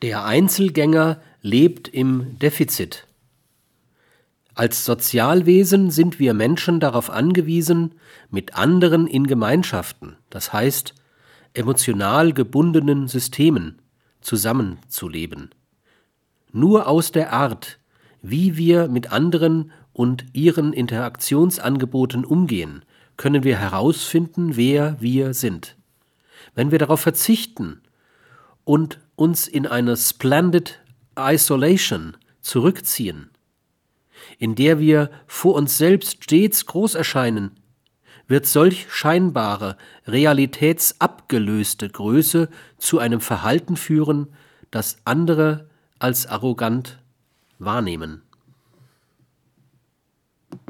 Der Einzelgänger lebt im Defizit. Als Sozialwesen sind wir Menschen darauf angewiesen, mit anderen in Gemeinschaften, das heißt emotional gebundenen Systemen, zusammenzuleben. Nur aus der Art, wie wir mit anderen und ihren Interaktionsangeboten umgehen, können wir herausfinden, wer wir sind. Wenn wir darauf verzichten und uns in eine splendid isolation zurückziehen, in der wir vor uns selbst stets groß erscheinen, wird solch scheinbare, realitätsabgelöste Größe zu einem Verhalten führen, das andere als arrogant wahrnehmen.